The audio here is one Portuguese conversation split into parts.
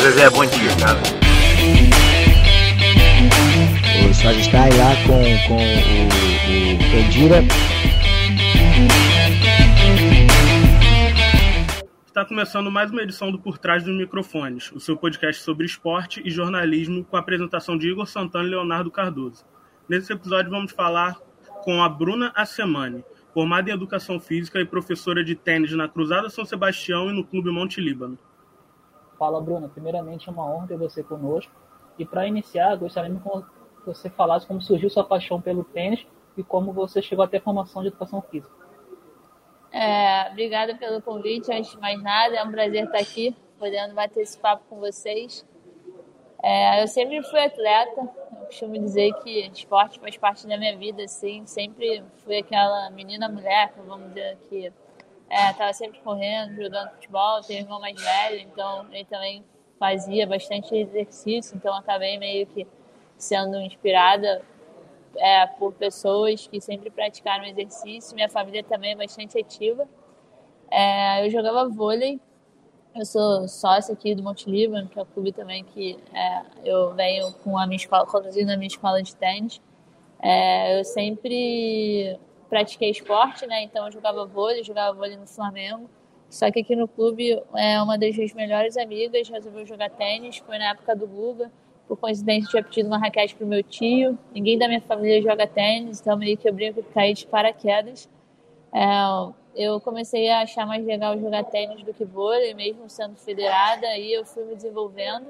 Zezé, bom dia, cara. O Só está aí lá com, com o, o Pedira. Está começando mais uma edição do Por Trás dos Microfones, o seu podcast sobre esporte e jornalismo com a apresentação de Igor Santana e Leonardo Cardoso. Nesse episódio vamos falar com a Bruna Assemani, formada em Educação Física e professora de tênis na Cruzada São Sebastião e no Clube Monte Líbano. Fala, Bruna. Primeiramente, é uma honra ter você conosco. E para iniciar, gostaria que você falasse como surgiu sua paixão pelo tênis e como você chegou até a formação de Educação Física. É, obrigada pelo convite. Antes de mais nada, é um prazer estar aqui, podendo bater esse papo com vocês. É, eu sempre fui atleta, eu costumo dizer que esporte faz parte da minha vida, assim, sempre fui aquela menina mulher, vamos dizer, que é, sempre correndo, jogando futebol, tenho um irmão mais velho, então ele também fazia bastante exercício, então acabei meio que sendo inspirada é, por pessoas que sempre praticaram exercício, minha família também é bastante ativa. É, eu jogava vôlei eu sou sócia aqui do Monte Líbano, que é o clube também que é, eu venho com a minha escola, conduzindo a minha escola de tênis. É, eu sempre pratiquei esporte, né? Então eu jogava vôlei, jogava vôlei no Flamengo. Só que aqui no clube, é, uma das minhas melhores amigas resolveu jogar tênis. Foi na época do Guga. Por coincidência, tinha pedido uma raquete pro meu tio. Ninguém da minha família joga tênis, então meio que eu brinco que caí de paraquedas. É, eu comecei a achar mais legal jogar tênis do que vôlei, mesmo sendo federada, aí eu fui me desenvolvendo.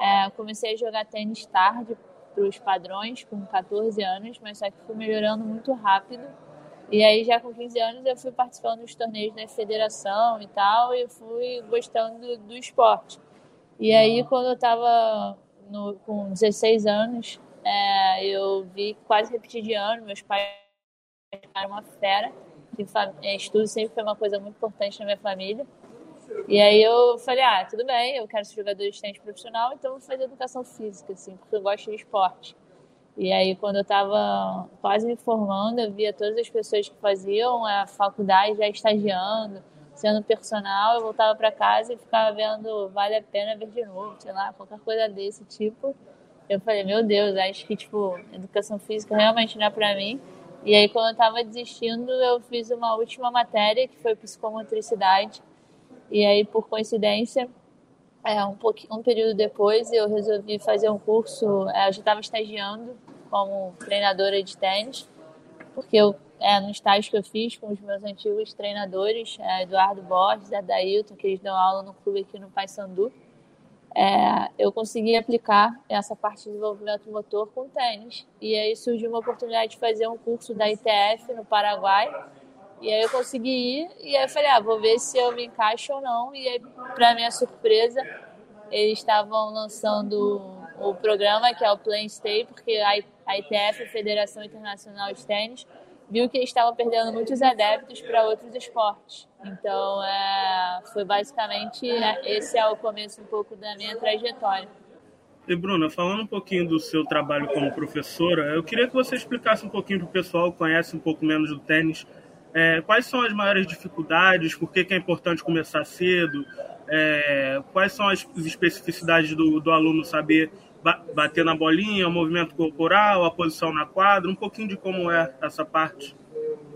É, comecei a jogar tênis tarde para os padrões, com 14 anos, mas só que fui melhorando muito rápido. E aí, já com 15 anos, eu fui participando dos torneios da federação e tal, e fui gostando do, do esporte. E aí, quando eu estava com 16 anos, é, eu vi quase repetir de ano, meus pais eram uma fera que é, estudo sempre foi uma coisa muito importante na minha família. E aí eu falei, ah, tudo bem, eu quero ser jogador de tênis profissional, então vou fazer educação física, assim, porque eu gosto de esporte. E aí, quando eu estava quase me formando, eu via todas as pessoas que faziam a faculdade já estagiando, sendo personal, eu voltava para casa e ficava vendo Vale a Pena Ver de Novo, sei lá, qualquer coisa desse tipo. Eu falei, meu Deus, acho que, tipo, educação física realmente não é para mim. E aí, quando eu estava desistindo, eu fiz uma última matéria, que foi psicomotricidade. E aí, por coincidência, é, um, pouquinho, um período depois, eu resolvi fazer um curso. É, eu já estava estagiando como treinadora de tênis, porque eu, é, no estágio que eu fiz com os meus antigos treinadores, é, Eduardo Borges Adailton, que eles dão aula no clube aqui no Paysandu, é, eu consegui aplicar essa parte de desenvolvimento motor com tênis. E aí surgiu uma oportunidade de fazer um curso da ITF no Paraguai. E aí eu consegui ir e aí eu falei, ah, vou ver se eu me encaixo ou não. E aí, para minha surpresa, eles estavam lançando o programa que é o Play Stay, porque a ITF, a Federação Internacional de Tênis, viu que eles estavam perdendo muitos adeptos para outros esportes. Então, é, foi basicamente é, esse é o começo um pouco da minha trajetória. E Bruna, falando um pouquinho do seu trabalho como professora, eu queria que você explicasse um pouquinho para o pessoal que conhece um pouco menos do tênis, é, quais são as maiores dificuldades, por que, que é importante começar cedo, é, quais são as especificidades do, do aluno saber bater na bolinha, o movimento corporal, a posição na quadra, um pouquinho de como é essa parte.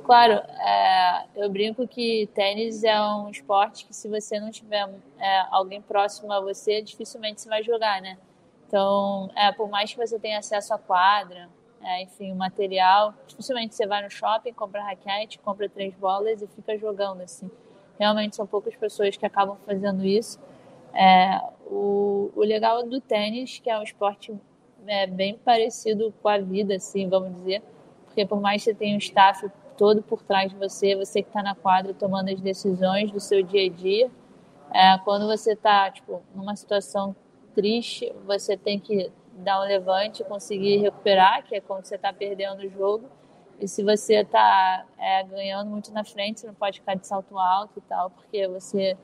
Claro, é, eu brinco que tênis é um esporte que se você não tiver é, alguém próximo a você, dificilmente você vai jogar, né? Então, é, por mais que você tenha acesso à quadra, é, enfim, o material, dificilmente você vai no shopping, compra raquete, compra três bolas e fica jogando assim. Realmente são poucas pessoas que acabam fazendo isso. É, o, o legal do tênis, que é um esporte é, bem parecido com a vida, assim, vamos dizer, porque por mais que você tenha um staff todo por trás de você, você que está na quadra tomando as decisões do seu dia a dia, é, quando você está, tipo, numa situação triste, você tem que dar um levante, conseguir recuperar, que é quando você está perdendo o jogo. E se você está é, ganhando muito na frente, você não pode ficar de salto alto e tal, porque você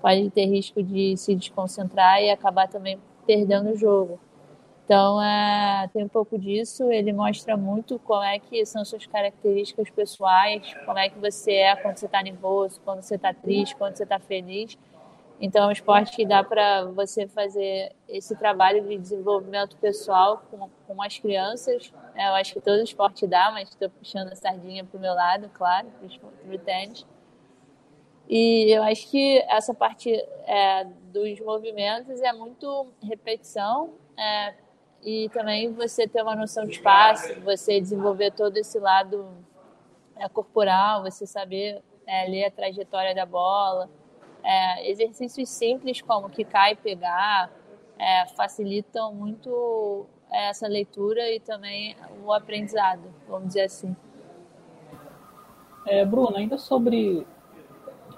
pode ter risco de se desconcentrar e acabar também perdendo o jogo. Então, é, tem um pouco disso. Ele mostra muito como é que são suas características pessoais, como é que você é quando você está nervoso, quando você está triste, quando você está feliz. Então, é um esporte que dá para você fazer esse trabalho de desenvolvimento pessoal com, com as crianças. É, eu acho que todo esporte dá, mas estou puxando a sardinha para o meu lado, claro, para o tênis. E eu acho que essa parte é, dos movimentos é muito repetição é, e também você ter uma noção de espaço, você desenvolver todo esse lado é, corporal, você saber é, ler a trajetória da bola. É, exercícios simples como que cai e pegar é, facilitam muito essa leitura e também o aprendizado, vamos dizer assim. É, Bruno, ainda sobre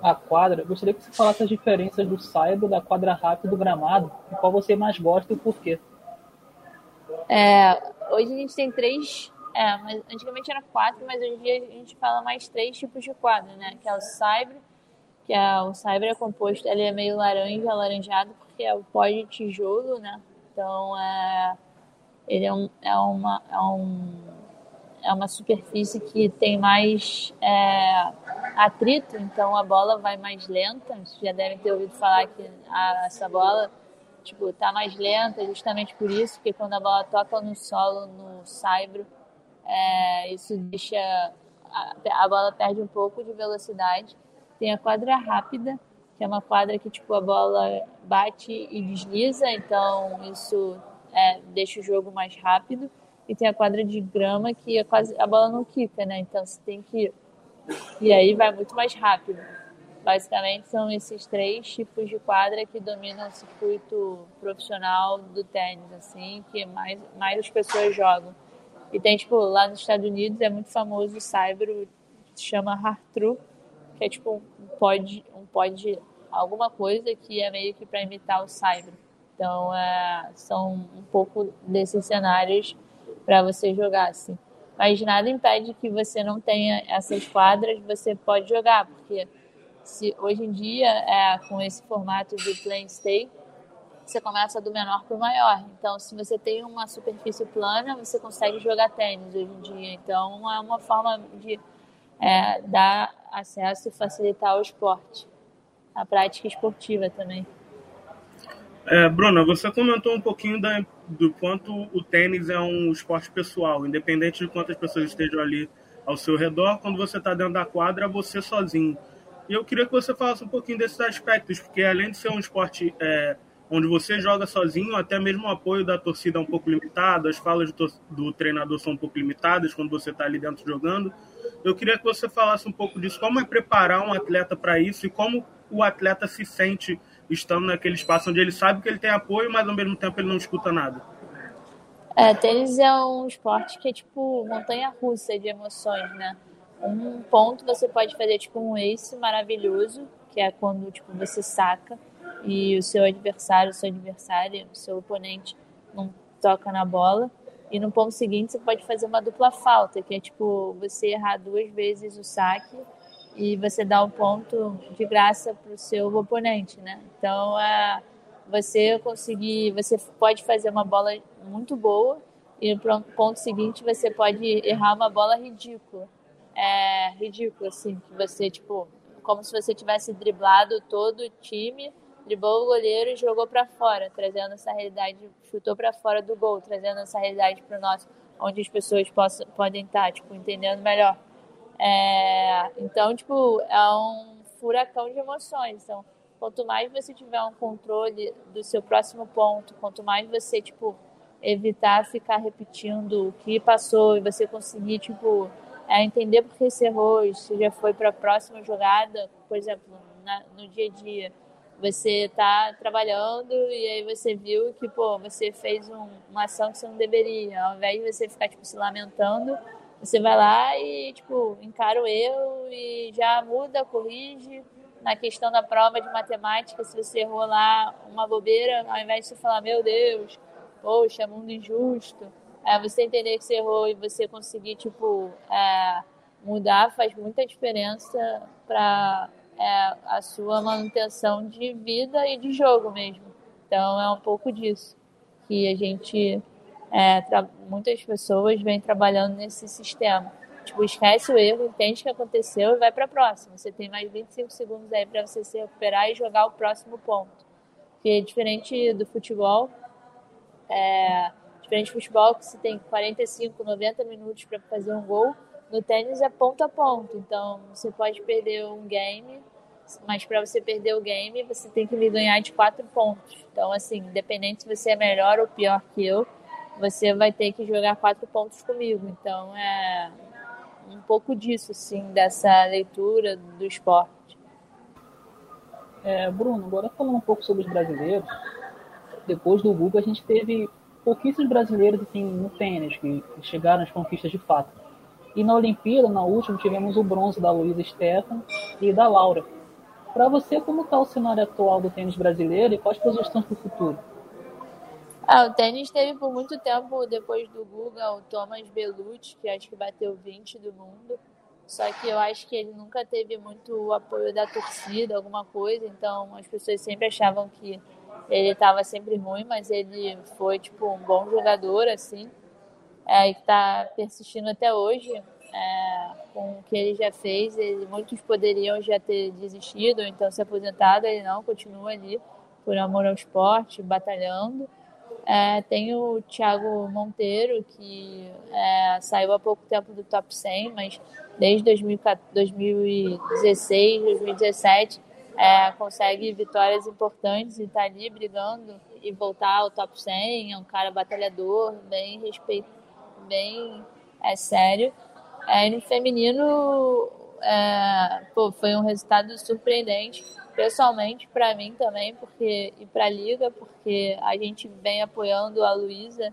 a quadra, gostaria que você falasse as diferenças do saibro, da quadra rápida e do gramado, e qual você mais gosta e o porquê. É, hoje a gente tem três, é, mas antigamente era quatro, mas hoje em dia a gente fala mais três tipos de quadra, né? Que é o saibro, que o saibro é composto, ele é meio laranja, alaranjado, porque é o pó de tijolo, né? Então, é, ele é, um, é, uma, é um é uma superfície que tem mais é, atrito, então a bola vai mais lenta. Vocês já devem ter ouvido falar que a, essa bola tipo, tá mais lenta, justamente por isso, porque quando a bola toca no solo, no saibro, é, isso deixa a, a, bola perde um pouco de velocidade. Tem a quadra rápida, que é uma quadra que tipo a bola bate e desliza, então isso é, deixa o jogo mais rápido e tem a quadra de grama que é quase a bola não quica, né? Então você tem que e aí vai muito mais rápido. Basicamente são esses três tipos de quadra que dominam o circuito profissional do tênis, assim, que mais mais as pessoas jogam. E tem tipo lá nos Estados Unidos é muito famoso o se chama hard true, que é tipo um pod, um pod alguma coisa que é meio que para imitar o cyber. Então, é, são um pouco desses cenários para você jogar, assim. Mas nada impede que você não tenha essas quadras, você pode jogar, porque se hoje em dia, é, com esse formato de play and stay, você começa do menor para o maior. Então, se você tem uma superfície plana, você consegue jogar tênis hoje em dia. Então, é uma forma de é, dar acesso e facilitar o esporte, a prática esportiva também. É, Bruna, você comentou um pouquinho da, do quanto o tênis é um esporte pessoal, independente de quantas pessoas estejam ali ao seu redor, quando você está dentro da quadra, você sozinho. E eu queria que você falasse um pouquinho desses aspectos, porque além de ser um esporte é, onde você joga sozinho, até mesmo o apoio da torcida é um pouco limitado, as falas do, do treinador são um pouco limitadas quando você está ali dentro jogando. Eu queria que você falasse um pouco disso, como é preparar um atleta para isso e como o atleta se sente estando naquele espaço onde ele sabe que ele tem apoio, mas ao mesmo tempo ele não escuta nada. É, tênis é um esporte que é tipo montanha russa de emoções, né? Um ponto você pode fazer tipo um ace maravilhoso, que é quando tipo você saca e o seu adversário, o seu adversário, o seu oponente não toca na bola. E no ponto seguinte você pode fazer uma dupla falta, que é tipo você errar duas vezes o saque e você dá um ponto de graça para o seu oponente, né? Então, é, você conseguir, você pode fazer uma bola muito boa e no ponto seguinte você pode errar uma bola ridícula, é ridícula assim, que você tipo, como se você tivesse driblado todo o time, driblou o goleiro e jogou para fora, trazendo essa realidade, chutou para fora do gol, trazendo essa realidade para o nosso, onde as pessoas possam, podem estar, tipo, entendendo melhor é, então, tipo, é um furacão de emoções. Então, quanto mais você tiver um controle do seu próximo ponto, quanto mais você, tipo, evitar ficar repetindo o que passou e você conseguir, tipo, é, entender por que você errou, se já foi para a próxima jogada, por exemplo, na, no dia a dia, você está trabalhando e aí você viu que, pô, você fez um, uma ação que você não deveria, ao invés de você ficar, tipo, se lamentando, você vai lá e, tipo, encara o erro e já muda, corrige. Na questão da prova de matemática, se você errou lá uma bobeira, ao invés de você falar, meu Deus, poxa, mundo injusto, é, você entender que você errou e você conseguir, tipo, é, mudar faz muita diferença para é, a sua manutenção de vida e de jogo mesmo. Então, é um pouco disso que a gente é, muitas pessoas vêm trabalhando nesse sistema. Tipo, esquece o erro, entende o que aconteceu e vai para a próxima. Você tem mais 25 segundos aí para você se recuperar e jogar o próximo ponto. Porque diferente do futebol, é, diferente do futebol que você tem 45, 90 minutos para fazer um gol, no tênis é ponto a ponto. Então, você pode perder um game, mas para você perder o game, você tem que me ganhar de quatro pontos. Então, assim, independente se você é melhor ou pior que eu, você vai ter que jogar quatro pontos comigo. Então, é um pouco disso, assim, dessa leitura do esporte. É, Bruno, agora falando um pouco sobre os brasileiros, depois do Google a gente teve pouquíssimos brasileiros assim, no tênis que, chegaram às conquistas de fato. E na Olimpíada, na última, tivemos o bronze da Luísa Stefan e da Laura. Para você, como está o cenário atual do tênis brasileiro e quais projeções para o futuro? Ah, o tênis teve por muito tempo, depois do Guga, o Thomas Bellucci, que acho que bateu 20 do mundo. Só que eu acho que ele nunca teve muito apoio da torcida, alguma coisa. Então as pessoas sempre achavam que ele estava sempre ruim, mas ele foi tipo um bom jogador assim, é, está persistindo até hoje. É, com o que ele já fez, ele, muitos poderiam já ter desistido, então se aposentado, ele não, continua ali por amor ao esporte, batalhando. É, tem o Thiago Monteiro, que é, saiu há pouco tempo do top 100, mas desde 2016, 2017, é, consegue vitórias importantes e está ali brigando e voltar ao top 100. É um cara batalhador, bem respeito, bem é, sério. É, no feminino, é, pô, foi um resultado surpreendente pessoalmente para mim também, porque e para a liga, porque a gente vem apoiando a Luísa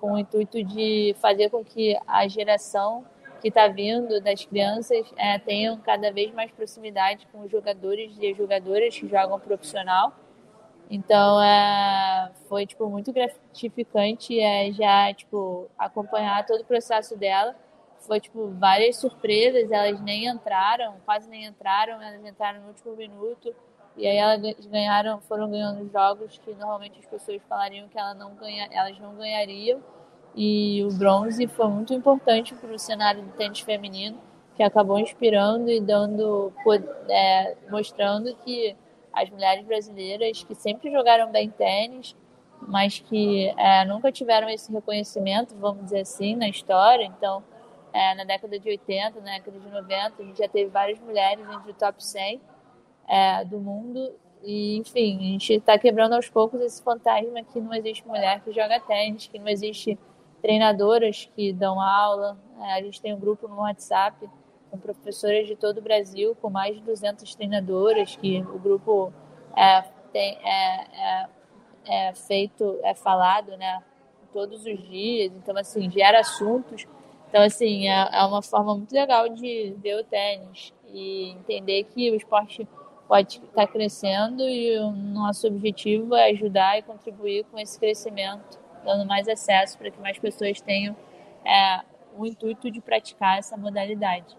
com o intuito de fazer com que a geração que está vindo das crianças é, tenham cada vez mais proximidade com os jogadores e as jogadoras que jogam profissional. Então é, foi tipo muito gratificante é, já tipo acompanhar todo o processo dela. Foi tipo várias surpresas, elas nem entraram, quase nem entraram, elas entraram no último minuto. E aí elas ganharam, foram ganhando jogos que normalmente as pessoas falariam que ela não ganha, elas não ganhariam. E o bronze foi muito importante para o cenário do tênis feminino, que acabou inspirando e dando, é, mostrando que as mulheres brasileiras que sempre jogaram bem tênis, mas que é, nunca tiveram esse reconhecimento, vamos dizer assim, na história. Então, é, na década de 80, na década de 90, a gente já teve várias mulheres entre o top 100 é, do mundo. E, enfim, a gente está quebrando aos poucos esse fantasma que não existe mulher que joga tênis, que não existe treinadoras que dão aula. É, a gente tem um grupo no WhatsApp com professoras de todo o Brasil, com mais de 200 treinadoras, que o grupo é, tem, é, é, é feito, é falado, né, todos os dias. Então, assim, gera assuntos. Então, assim, é, é uma forma muito legal de ver o tênis e entender que o esporte pode estar crescendo e o nosso objetivo é ajudar e contribuir com esse crescimento dando mais acesso para que mais pessoas tenham é, o intuito de praticar essa modalidade.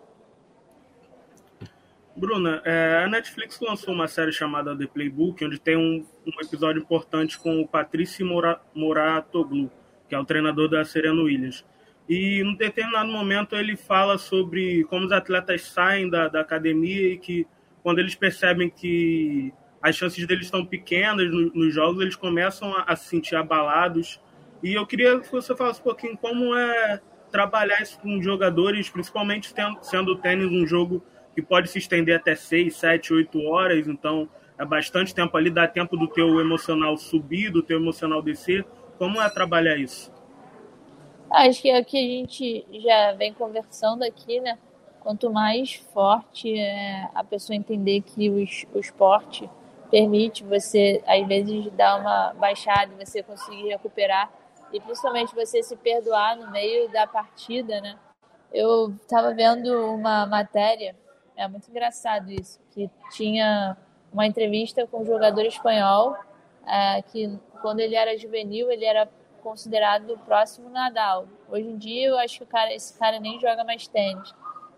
Bruna, é, a Netflix lançou uma série chamada The Playbook, onde tem um, um episódio importante com o Patrice Moratoglu, que é o treinador da Serena Williams. E em determinado momento ele fala sobre como os atletas saem da, da academia e que quando eles percebem que as chances deles estão pequenas no, nos jogos, eles começam a, a se sentir abalados e eu queria que você falasse um pouquinho como é trabalhar isso com jogadores, principalmente sendo o tênis um jogo que pode se estender até 6, 7, 8 horas, então é bastante tempo ali, dá tempo do teu emocional subir, do teu emocional descer. Como é trabalhar isso? Acho que é o que a gente já vem conversando aqui, né? Quanto mais forte é a pessoa entender que o, esporte permite você, às vezes, dar uma baixada você conseguir recuperar e principalmente você se perdoar no meio da partida, né? Eu estava vendo uma matéria, é muito engraçado isso, que tinha uma entrevista com um jogador espanhol é, que quando ele era juvenil ele era considerado o próximo Nadal. Hoje em dia eu acho que cara, esse cara nem joga mais tênis.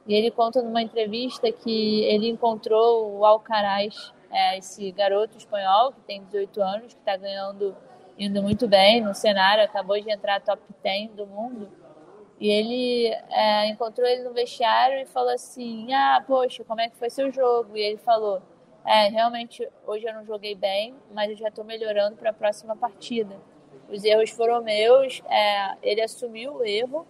E ele conta numa entrevista que ele encontrou o Alcaraz, é, esse garoto espanhol que tem 18 anos, que está ganhando indo muito bem no cenário, acabou de entrar top 10 do mundo. E ele é, encontrou ele no vestiário e falou assim: Ah, poxa, como é que foi seu jogo? E ele falou: É, realmente hoje eu não joguei bem, mas eu já estou melhorando para a próxima partida. Os erros foram meus, é, ele assumiu o erro,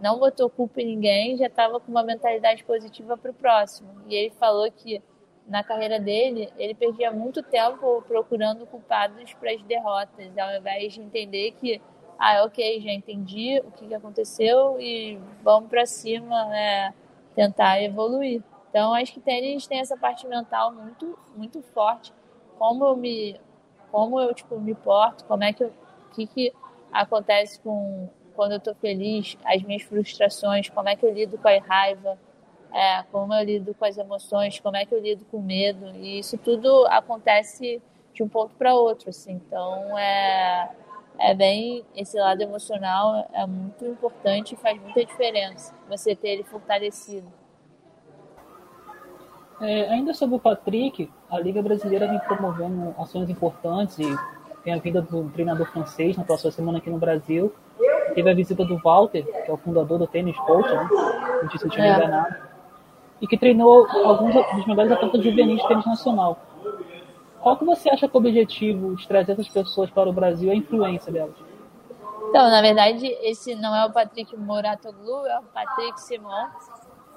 não botou culpa em ninguém, já estava com uma mentalidade positiva para o próximo. E ele falou que na carreira dele, ele perdia muito tempo procurando culpados para as derrotas, ao invés de entender que ah, ok, já entendi o que, aconteceu e vamos para cima, né, tentar evoluir. Então, acho que tênis tem essa parte mental muito, muito forte. Como eu me, como eu tipo me porto, como é que eu, o que, que acontece com quando eu estou feliz, as minhas frustrações, como é que eu lido com a raiva, é, como eu lido com as emoções, como é que eu lido com o medo. E isso tudo acontece de um ponto para outro, assim. Então, é é bem esse lado emocional é muito importante e faz muita diferença você ter ele fortalecido. É, ainda sobre o Patrick, a Liga Brasileira vem promovendo ações importantes e tem a vinda do treinador francês na próxima semana aqui no Brasil. Teve a visita do Walter, que é o fundador do Tênis Coach, né? não disse se eu é. enganado, e que treinou alguns dos melhores atletas juvenis de tênis nacional. Qual que você acha que é o objetivo de trazer essas pessoas para o Brasil, a influência delas? Então, na verdade, esse não é o Patrick Moratoglu, é o Patrick Simon.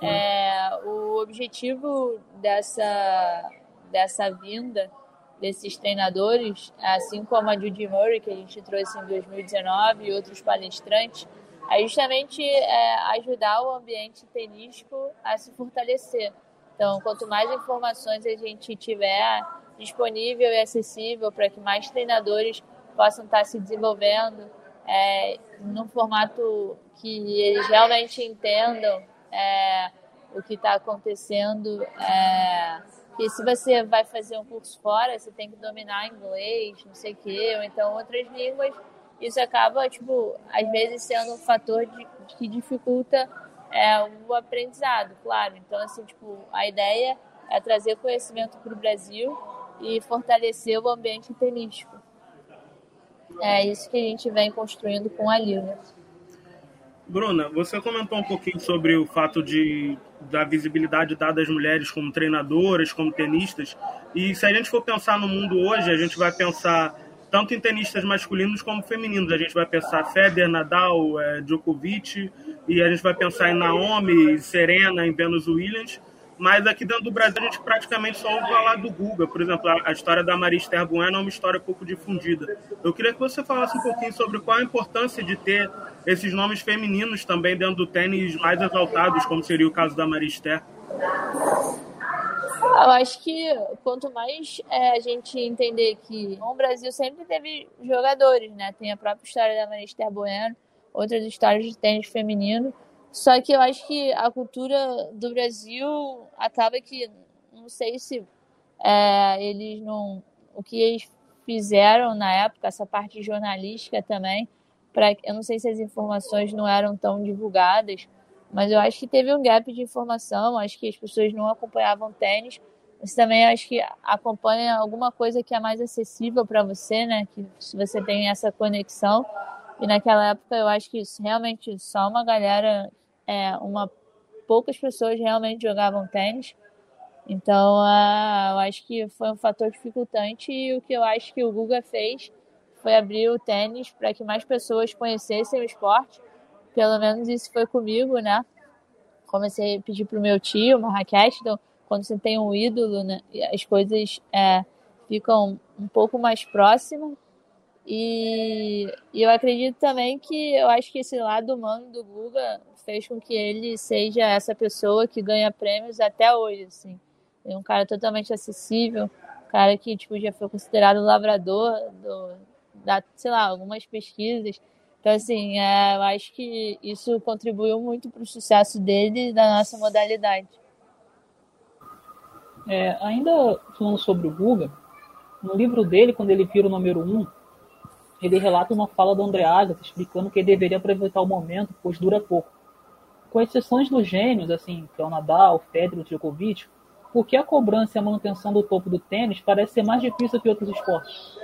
É, o objetivo dessa, dessa vinda desses treinadores, assim como a Judy Murray, que a gente trouxe em 2019, e outros palestrantes, é justamente é, ajudar o ambiente tenístico a se fortalecer. Então, quanto mais informações a gente tiver disponível e acessível para que mais treinadores possam estar se desenvolvendo é, num formato que eles realmente entendam é, o que está acontecendo. É, que se você vai fazer um curso fora, você tem que dominar inglês, não sei o quê, ou então outras línguas. Isso acaba, tipo, às vezes sendo um fator de, que dificulta é, o aprendizado, claro. Então, assim, tipo, a ideia é trazer conhecimento para o Brasil e fortalecer o ambiente tenístico. É isso que a gente vem construindo com a Liga. Bruna, você comentou um pouquinho sobre o fato de da visibilidade dada às mulheres como treinadoras, como tenistas. E se a gente for pensar no mundo hoje, a gente vai pensar tanto em tenistas masculinos como femininos. A gente vai pensar Federer, Nadal, é, Djokovic, e a gente vai pensar em Naomi, Serena, em Venus Williams. Mas aqui dentro do Brasil a gente praticamente só ouve falar do Guga. Por exemplo, a, história da Maria Esther Bueno é uma história pouco difundida. Eu queria que você falasse um pouquinho sobre qual a importância de ter esses nomes femininos também dentro do tênis mais exaltados, como seria o caso da Maria Esther. Eu acho que quanto mais é, a gente entender que o Brasil sempre teve jogadores, né? Tem a própria história da Maria Esther Bueno, outras histórias de tênis feminino. Só que eu acho que a cultura do Brasil acaba que, não sei se é, eles não. O que eles fizeram na época, essa parte jornalística também, pra, eu não sei se as informações não eram tão divulgadas, mas eu acho que teve um gap de informação, acho que as pessoas não acompanhavam tênis, mas também acho que acompanha alguma coisa que é mais acessível para você, né? Que se você tem essa conexão. E naquela época eu acho que realmente só uma galera é, uma poucas pessoas realmente jogavam tênis. Então, uh, eu acho que foi um fator dificultante e o que eu acho que o Guga fez foi abrir o tênis para que mais pessoas conhecessem o esporte. Pelo menos isso foi comigo, né? Comecei a pedir pro meu tio uma raquete. Então, quando você tem um ídolo, né, as coisas é, ficam um pouco mais próximas. E, e, eu acredito também que eu acho que esse lado humano do Guga fez com que ele seja essa pessoa que ganha prêmios até hoje, assim. É um cara totalmente acessível, um cara que tipo já foi considerado lavrador do, da, sei lá, algumas pesquisas. Então assim, é, eu acho que isso contribuiu muito para o sucesso dele e da nossa modalidade. É, ainda falando sobre o Guga, no livro dele, quando ele vira o número um, ele relata uma fala do André Agassi explicando que ele deveria aproveitar o momento, pois dura pouco com exceções dos gênios, assim, que é o Nadal, Federer, o Djokovic, por que a cobrança e a manutenção do topo do tênis parece ser mais difícil que outros esportes?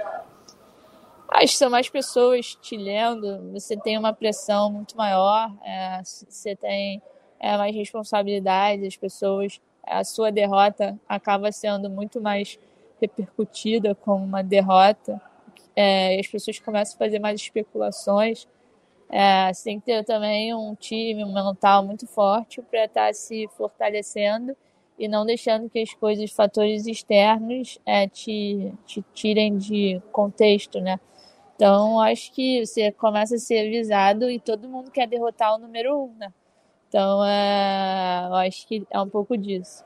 Acho que são mais pessoas te lendo, você tem uma pressão muito maior, é, você tem é, mais responsabilidade, as pessoas, a sua derrota acaba sendo muito mais repercutida como uma derrota, é, as pessoas começam a fazer mais especulações. É, você tem que ter também um time, um mental muito forte para estar tá se fortalecendo e não deixando que as coisas, fatores externos, é, te, te tirem de contexto, né? Então, acho que você começa a ser avisado e todo mundo quer derrotar o número um, né? Então, é, eu acho que é um pouco disso.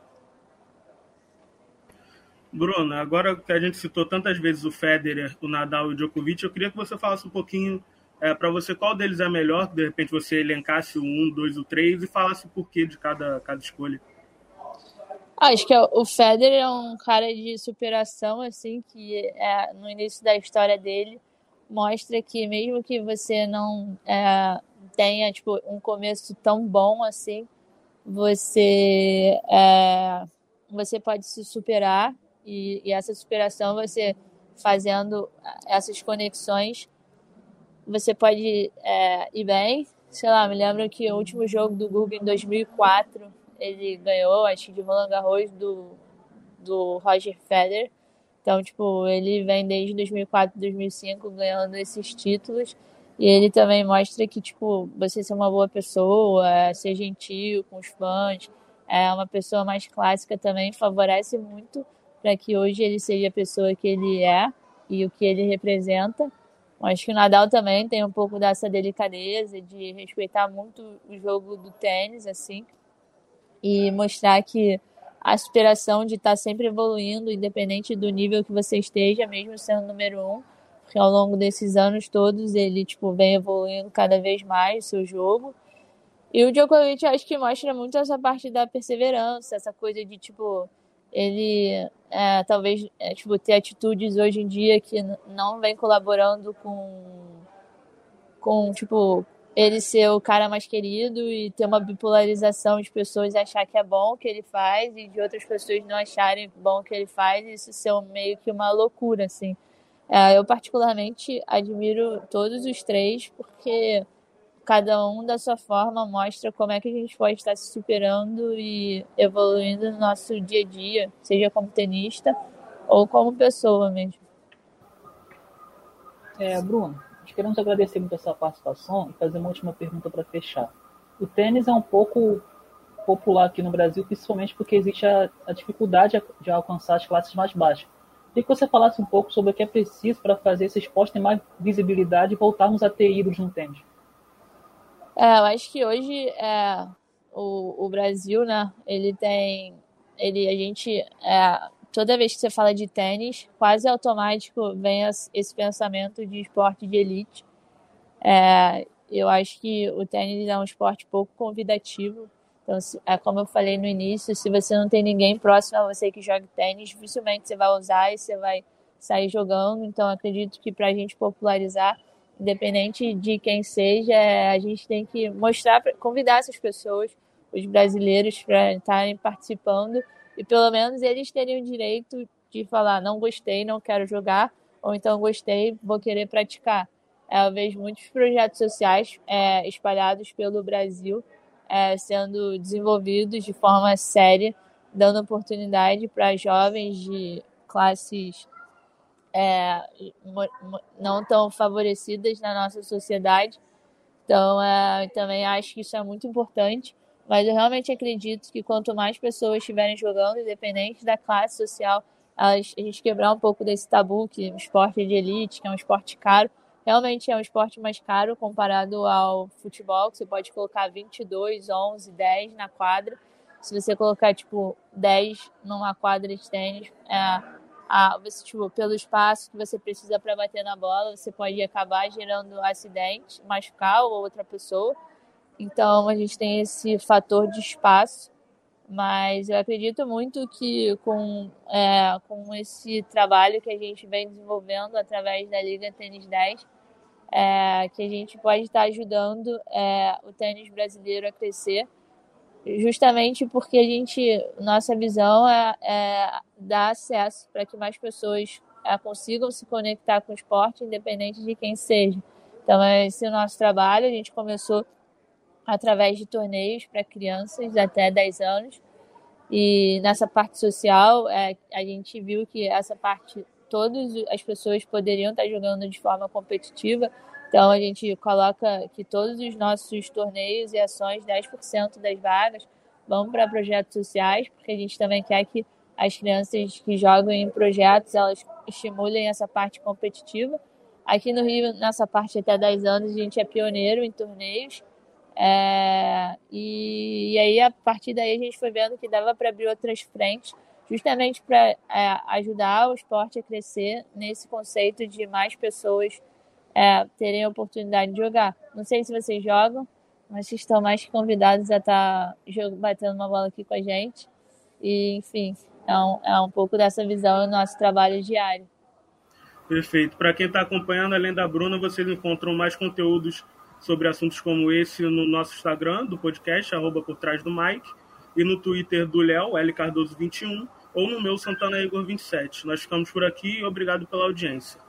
Bruno, agora que a gente citou tantas vezes o Federer, o Nadal e o Djokovic, eu queria que você falasse um pouquinho é, para você qual deles é melhor, de repente você elencasse o um, dois, o três e falasse o porquê de cada, cada escolha. Ah, acho que o Federer é um cara de superação, assim, que é, no início da história dele mostra que mesmo que você não é, tenha tipo, um começo tão bom assim, você, é, você pode se superar e, e essa superação você fazendo essas conexões você pode é, ir bem. Sei lá, me lembro que o último jogo do Google em 2004 ele ganhou, acho de Roland Garros do, do Roger Federer. Então, tipo, ele vem desde 2004, 2005 ganhando esses títulos. E ele também mostra que, tipo, você ser uma boa pessoa, ser gentil com os fãs, é uma pessoa mais clássica também favorece muito para que hoje ele seja a pessoa que ele é e o que ele representa. Acho que o Nadal também tem um pouco dessa delicadeza de respeitar muito o jogo do tênis, assim, e mostrar que a superação de estar sempre evoluindo, independente do nível que você esteja, mesmo sendo número um, porque ao longo desses anos todos ele tipo vem evoluindo cada vez mais o seu jogo. E o Djokovic acho que mostra muito essa parte da perseverança, essa coisa de tipo ele é, talvez é, tipo, ter atitudes hoje em dia que não vem colaborando com, com tipo, ele ser o cara mais querido e ter uma bipolarização de pessoas achar que é bom o que ele faz e de outras pessoas não acharem bom o que ele faz, isso ser meio que uma loucura, assim. É, eu particularmente admiro todos os três porque cada um da sua forma mostra como é que a gente pode estar se superando e evoluindo no nosso dia a dia, seja como tenista ou como pessoa mesmo. É, Bruno, queremos agradecer muito a sua participação e fazer uma última pergunta para fechar. O tênis é um pouco popular aqui no Brasil, principalmente porque existe a, a dificuldade de alcançar as classes mais baixas. Queria que você falasse um pouco sobre o que é preciso para fazer esse esporte ter mais visibilidade e voltarmos a ter ídolos no tênis. É, eu acho que hoje é, o, o Brasil, né? Ele tem. Ele, a gente. É, toda vez que você fala de tênis, quase automático vem esse pensamento de esporte de elite. É, eu acho que o tênis é um esporte pouco convidativo. Então, é como eu falei no início, se você não tem ninguém próximo a você que joga tênis, dificilmente você vai usar e você vai sair jogando. Então, acredito que para a gente popularizar independente de quem seja, a gente tem que mostrar, convidar essas pessoas, os brasileiros, para estarem participando e pelo menos eles terem o direito de falar: não gostei, não quero jogar, ou então gostei, vou querer praticar. É, eu vejo muitos projetos sociais é, espalhados pelo Brasil é, sendo desenvolvidos de forma séria, dando oportunidade para jovens de classes é, não tão favorecidas na nossa sociedade. Então, é, também acho que isso é muito importante. Mas eu realmente acredito que quanto mais pessoas estiverem jogando, independente da classe social, elas, a gente quebrar um pouco desse tabu que o esporte de elite, que é um esporte caro, realmente é um esporte mais caro comparado ao futebol, que você pode colocar 22, 11, 10 na quadra. Se você colocar, tipo, 10 numa quadra de tênis, é, a, tipo, pelo espaço que você precisa para bater na bola, você pode acabar gerando acidente, machucar ou outra pessoa. Então a gente tem esse fator de espaço, mas eu acredito muito que com, é, com esse trabalho que a gente vem desenvolvendo através da Liga Tênis 10, é, que a gente pode estar ajudando é, o tênis brasileiro a crescer justamente porque a gente, nossa visão é, é dar acesso para que mais pessoas é, consigam se conectar com o esporte, independente de quem seja. Então, esse é o nosso trabalho. A gente começou através de torneios para crianças até 10 anos. E nessa parte social, é, a gente viu que essa parte, todas as pessoas poderiam estar jogando de forma competitiva. Então, a gente coloca que todos os nossos torneios e ações, 10% das vagas, vão para projetos sociais, porque a gente também quer que as crianças que jogam em projetos, elas estimulem essa parte competitiva. Aqui no Rio, nessa parte até 10 anos, a gente é pioneiro em torneios. É, e, e, aí, a partir daí, a gente foi vendo que dava para abrir outras frentes, justamente para é, ajudar o esporte a crescer nesse conceito de mais pessoas é, terem a oportunidade de jogar. Não sei se vocês jogam, mas estão mais convidados a estar tá batendo uma bola aqui com a gente. E, enfim, é um, é um pouco dessa visão do nosso trabalho diário. Perfeito. Para quem está acompanhando, além da Bruna, vocês encontram mais conteúdos sobre assuntos como esse no nosso Instagram do podcast, arroba por trás do Mike, e no Twitter do Léo, lcardoso21, ou no meu Santana Igor 27. Nós ficamos por aqui e obrigado pela audiência.